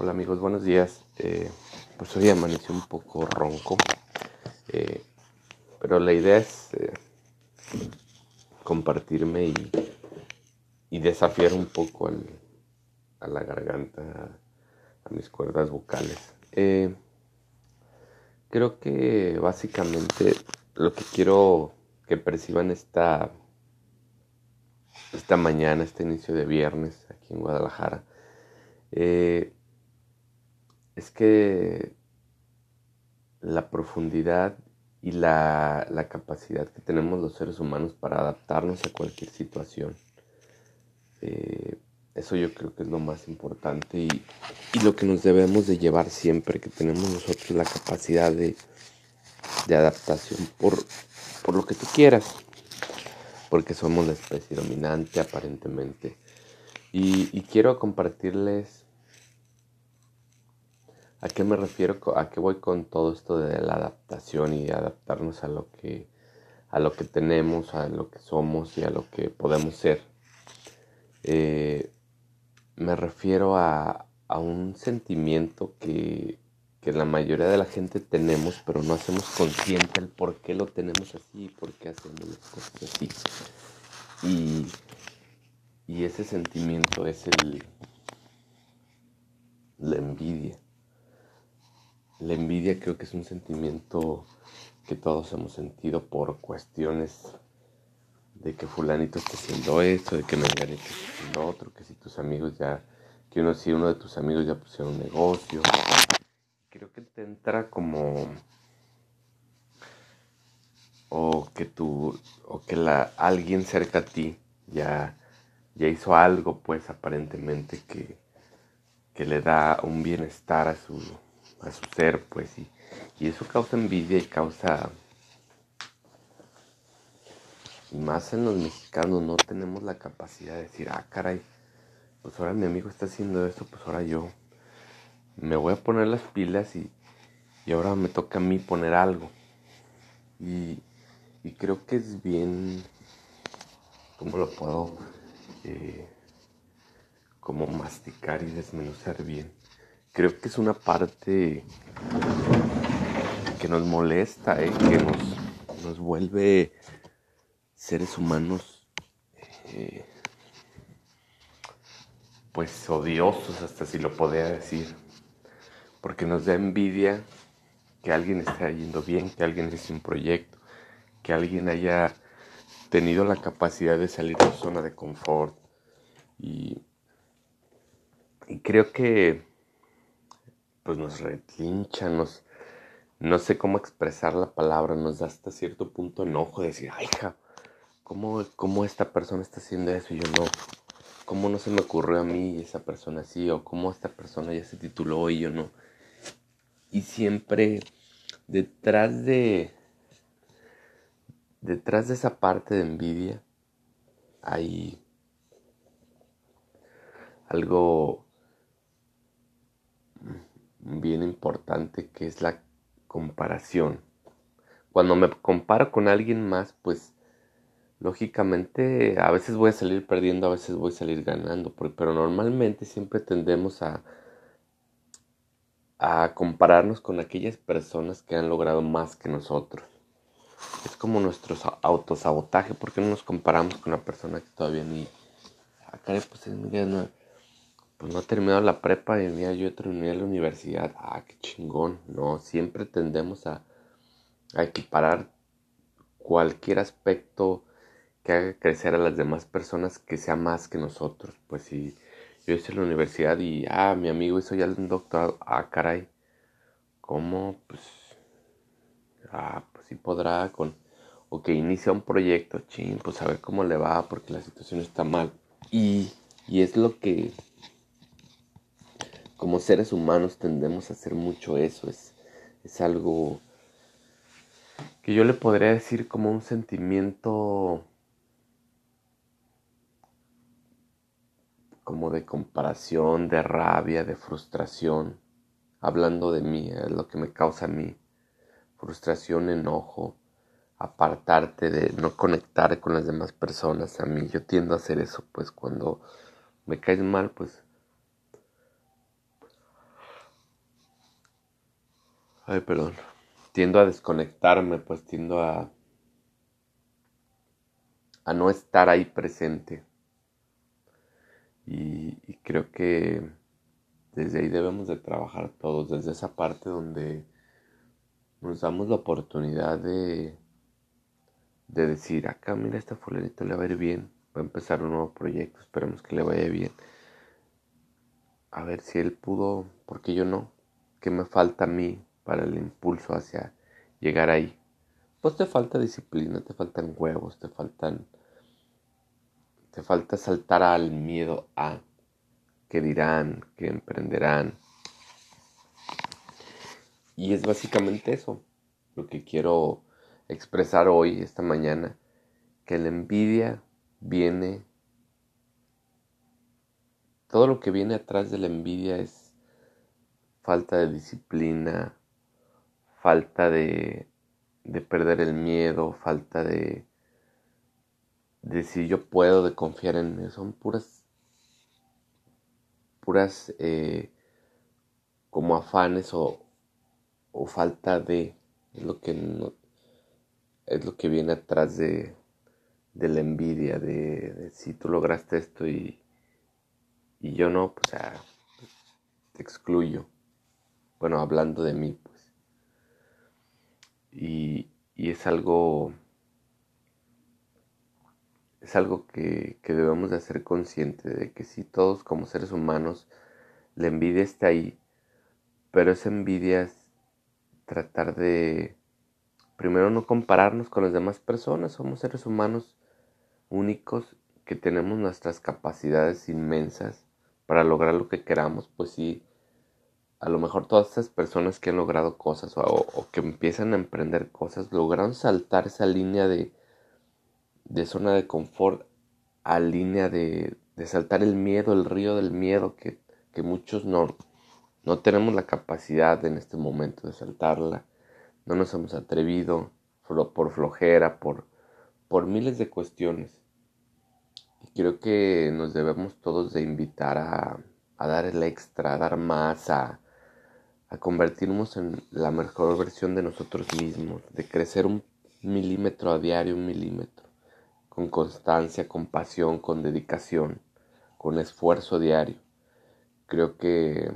Hola amigos, buenos días. Eh, pues hoy amaneció un poco ronco, eh, pero la idea es eh, compartirme y, desafiar un poco a la garganta, a mis cuerdas vocales. creo que básicamente lo que quiero que perciban esta, esta mañana, este inicio de viernes aquí en Guadalajara, es que la profundidad y la, capacidad que tenemos los seres humanos para adaptarnos a cualquier situación. Eh, eso yo creo que es lo más importante y, lo que nos debemos de llevar siempre, que tenemos nosotros la capacidad de, adaptación por, por lo que tú quieras, porque somos la especie dominante aparentemente. y quiero compartirles ¿A qué me refiero? ¿A qué voy con todo esto de la adaptación y adaptarnos a lo que a lo que tenemos, a lo que somos y a lo que podemos ser? Eh, me refiero a, un sentimiento que, la mayoría de la gente tenemos, pero no hacemos consciente el por qué lo tenemos así, por qué hacemos las cosas así. Y, y ese sentimiento es el, la envidia. La envidia creo que es un sentimiento que todos hemos sentido por cuestiones de que fulanito está haciendo esto, de que menganito está haciendo otro, que si tus amigos ya, que uno si uno de tus amigos ya pusieron un negocio. Creo que te entra como o que tú o que la alguien cerca a ti ya ya hizo algo pues aparentemente que que le da un bienestar a su a su ser, pues, y, y eso causa envidia y causa... Y más en los mexicanos no tenemos la capacidad de decir, ah, caray, pues ahora mi amigo está haciendo esto, pues ahora yo me voy a poner las pilas y, y ahora me toca a mí poner algo. Y, y creo que es bien, ¿cómo lo puedo? Eh, como masticar y desmenuzar bien creo que es una parte que nos molesta, eh, que nos, vuelve seres humanos eh, pues odiosos, hasta si lo podía decir, porque nos da envidia que alguien esté yendo bien, que alguien esté un proyecto, que alguien haya tenido la capacidad de salir de su zona de confort. Y creo que pues nos retlincha, nos, no sé cómo expresar la palabra, nos da hasta cierto punto enojo de decir, ay, hija, ¿cómo, ¿cómo, esta persona está haciendo eso y yo no? ¿Cómo no se me ocurrió a mí esa persona así? ¿O cómo esta persona ya se tituló y yo no? Y siempre detrás de, detrás de esa parte de envidia hay algo bien importante que es la comparación. Cuando me comparo con alguien más, pues lógicamente a veces voy a salir perdiendo, a veces voy a salir ganando, pero normalmente siempre tendemos a, a compararnos con aquellas personas que han logrado más que nosotros. Es como nuestro autosabotaje, porque no nos comparamos con una persona que todavía ni... Acá ah, pues pues no he terminado la prepa y mira, yo terminé la universidad. Ah, qué chingón. No, siempre tendemos a, equiparar cualquier aspecto que haga crecer a las demás personas que sea más que nosotros. Pues si yo hice la universidad y, ah, mi amigo hizo ya el doctorado. Ah, caray. ¿Cómo? Pues, ah, pues sí podrá con, o que inicia un proyecto, ching, pues a ver cómo le va porque la situación está mal. Y, y es lo que como seres humanos tendemos a hacer mucho eso. Es, es algo que yo le podría decir como un sentimiento como de comparación, de rabia, de frustración. Hablando de mí, es lo que me causa a mí. Frustración, enojo, apartarte de no conectar con las demás personas. A mí yo tiendo a hacer eso, pues cuando me caes mal, pues Ay, perdón. Tiendo a desconectarme, pues tiendo a a no estar ahí presente. Y, creo que desde ahí debemos de trabajar todos, desde esa parte donde nos damos la oportunidad de, de decir, acá mira, este fulanito le va a ir bien, va a empezar un nuevo proyecto, esperemos que le vaya bien. A ver si él pudo, porque yo no, ¿qué me falta a mí para el impulso hacia llegar ahí? Pues te falta disciplina, te faltan huevos, te faltan te falta saltar al miedo a que dirán, que emprenderán. Y es básicamente eso lo que quiero expresar hoy, esta mañana, que la envidia viene, todo lo que viene atrás de la envidia es falta de disciplina, falta de, de perder el miedo, falta de, de si yo puedo, de confiar en mí. Son puras, puras eh, como afanes o, o, falta de, es lo que es lo que viene atrás de, de la envidia, de, si tú lograste esto y, y yo no, pues te excluyo. Bueno, hablando de mí, pues. Y, es algo es algo que, debemos de hacer consciente de que si todos como seres humanos la envidia está ahí, pero esa envidia es tratar de primero no compararnos con las demás personas, somos seres humanos únicos que tenemos nuestras capacidades inmensas para lograr lo que queramos, pues sí, a lo mejor todas esas personas que han logrado cosas o, o que empiezan a emprender cosas lograron saltar esa línea de de zona de confort a línea de, de saltar el miedo, el río del miedo que, que muchos no, no tenemos la capacidad en este momento de saltarla. No nos hemos atrevido por flojera, por, por miles de cuestiones. Y creo que nos debemos todos de invitar a, a dar el extra, a dar más, a, a convertirnos en la mejor versión de nosotros mismos, de crecer un milímetro a diario, un milímetro con constancia, con pasión, con dedicación, con esfuerzo diario. Creo que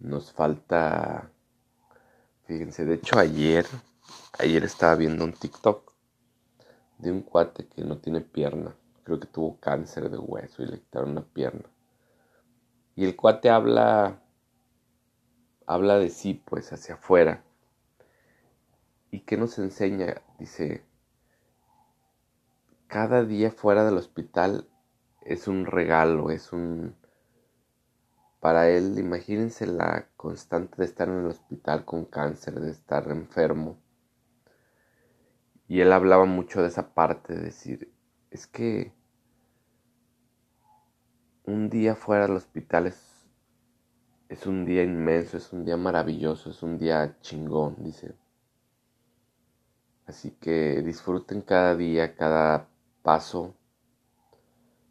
nos falta, fíjense, de hecho ayer, ayer estaba viendo un TikTok de un cuate que no tiene pierna, creo que tuvo cáncer de hueso y le quitaron una pierna. Y el cuate habla, habla de sí, pues hacia afuera ¿Y qué nos enseña? Dice, cada día fuera del hospital es un regalo, es un... Para él, imagínense la constante de estar en el hospital con cáncer, de estar enfermo. Y él hablaba mucho de esa parte, de decir, es que un día fuera del hospital es, es un día inmenso, es un día maravilloso, es un día chingón, dice. Así que disfruten cada día, cada paso,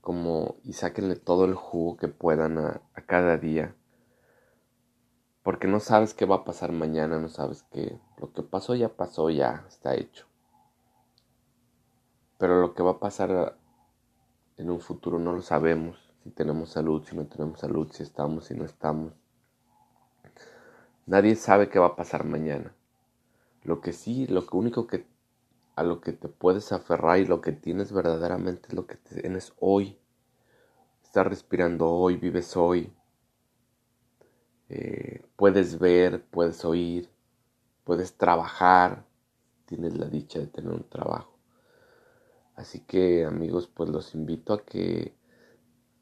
como y sáquenle todo el jugo que puedan a, cada día. Porque no sabes qué va a pasar mañana, no sabes que lo que pasó ya pasó, ya está hecho. Pero lo que va a pasar en un futuro no lo sabemos. Si tenemos salud, si no tenemos salud, si estamos, si no estamos. Nadie sabe qué va a pasar mañana. Lo que sí, lo único que a lo que te puedes aferrar y lo que tienes verdaderamente es lo que tienes hoy. Estás respirando hoy, vives hoy. Eh, puedes ver, puedes oír, puedes trabajar. Tienes la dicha de tener un trabajo. Así que amigos, pues los invito a que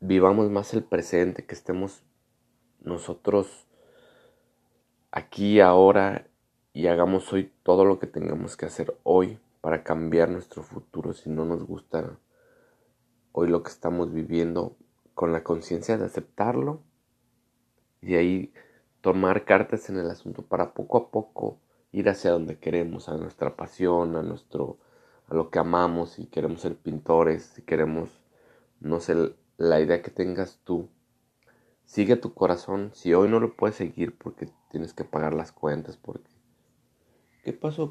vivamos más el presente, que estemos nosotros aquí ahora y hagamos hoy todo lo que tengamos que hacer hoy para cambiar nuestro futuro si no nos gusta hoy lo que estamos viviendo con la conciencia de aceptarlo y ahí tomar cartas en el asunto para poco a poco ir hacia donde queremos, a nuestra pasión, a nuestro a lo que amamos, si queremos ser pintores, si queremos no sé la idea que tengas tú sigue tu corazón. Si hoy no lo puedes seguir porque tienes que pagar las cuentas, porque... ¿Qué pasó?